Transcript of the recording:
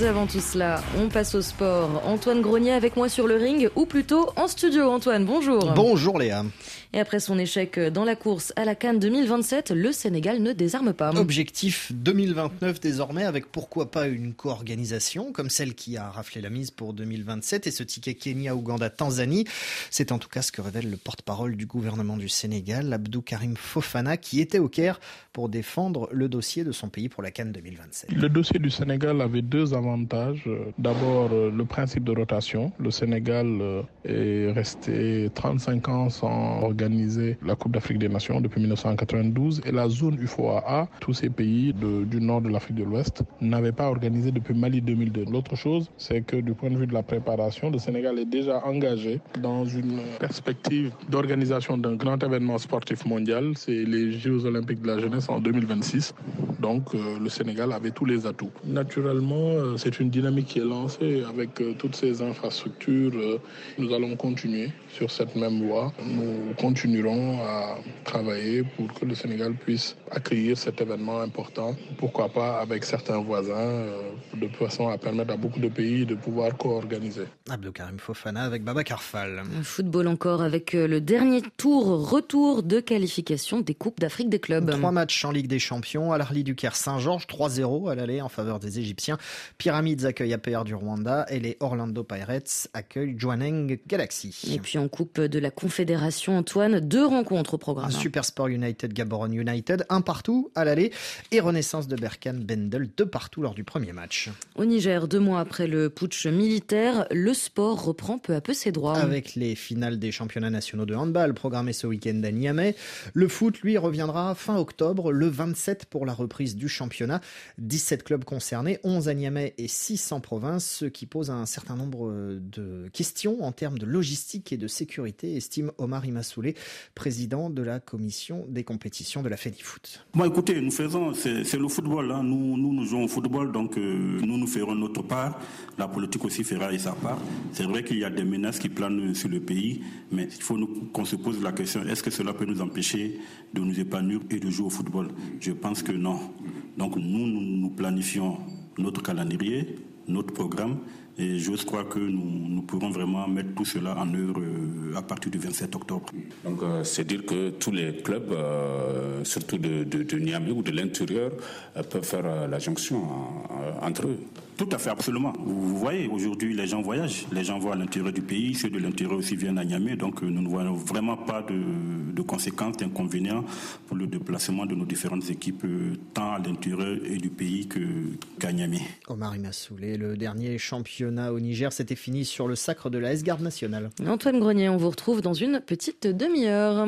Mais avant tout cela, on passe au sport. Antoine Grenier avec moi sur le ring, ou plutôt en studio. Antoine, bonjour. Bonjour Léa. Et après son échec dans la course à la Cannes 2027, le Sénégal ne désarme pas. Objectif 2029 désormais, avec pourquoi pas une co-organisation comme celle qui a raflé la mise pour 2027 et ce ticket Kenya, Ouganda, Tanzanie. C'est en tout cas ce que révèle le porte-parole du gouvernement du Sénégal, Abdou Karim Fofana, qui était au Caire pour défendre le dossier de son pays pour la Cannes 2027. Le dossier du Sénégal avait deux avantages. D'abord, le principe de rotation. Le Sénégal euh, est resté 35 ans sans organiser la Coupe d'Afrique des Nations depuis 1992 et la zone UFOA, tous ces pays du nord de l'Afrique de l'Ouest, n'avaient pas organisé depuis Mali 2002. L'autre chose, c'est que du point de vue de la préparation, le Sénégal est déjà engagé dans une perspective d'organisation d'un grand événement sportif mondial. C'est les Jeux olympiques de la jeunesse en 2026. Donc euh, le Sénégal avait tous les atouts. Naturellement, euh, c'est une dynamique qui est lancée avec euh, toutes ces infrastructures. Nous allons continuer sur cette même voie. Nous continuerons à travailler pour que le Sénégal puisse accueillir cet événement important. Pourquoi pas avec certains voisins, de façon à permettre à beaucoup de pays de pouvoir co-organiser. Abdelkarim Fofana avec Baba Karfal. Football encore avec le dernier tour, retour de qualification des Coupes d'Afrique des clubs. Trois matchs en Ligue des Champions. À l'Arli du Caire Saint-Georges, 3-0 à l'aller en faveur des Égyptiens. Pyramids accueille APR du Rwanda et les Orlando Pirates accueillent Jwaneng Galaxy. Et puis en Coupe de la Confédération, Antoine, deux rencontres au programme. Super Sport United, Gaborone United, un partout à l'aller et Renaissance de Berkane, Bendel, deux partout lors du premier match. Au Niger, deux mois après le putsch militaire, le sport reprend peu à peu ses droits. Avec les finales des championnats nationaux de handball programmées ce week-end à Niamey, le foot, lui, reviendra fin octobre, le 27 pour la reprise du championnat. 17 clubs concernés, 11 à Niamey et 6 en province, ce qui pose un certain nombre de questions en termes de logistique et de sécurité, estime Omar Imassoulé, président de la commission des compétitions de la FEDIFOOT. Bon, écoutez, nous faisons, c'est le football. Hein. Nous, nous, jouons au football, donc euh, nous, nous ferons notre part. La politique aussi fera sa part. C'est vrai qu'il y a des menaces qui planent sur le pays, mais il faut qu'on se pose la question est-ce que cela peut nous empêcher de nous épanouir et de jouer au football? Je pense que non. Donc nous, nous, planifions notre calendrier, notre programme, et j'ose croire que nous, pourrons vraiment mettre tout cela en œuvre euh, à partir du 27 octobre. Donc euh, c'est dire que tous les clubs, euh, surtout de, Niamey ou de l'intérieur, peuvent faire la jonction entre eux. Tout à fait, absolument. Vous voyez, aujourd'hui, les gens voyagent. Les gens vont à l'intérieur du pays. Ceux de l'intérieur aussi viennent à Niamey. Donc, nous ne voyons vraiment pas de, conséquences, d'inconvénients pour le déplacement de nos différentes équipes, tant à l'intérieur et du pays qu'à Niamey. Omar Imassoulé, le dernier championnat au Niger, s'était fini sur le sacre de la S-Garde nationale. Antoine Grenier, on vous retrouve dans une petite demi-heure.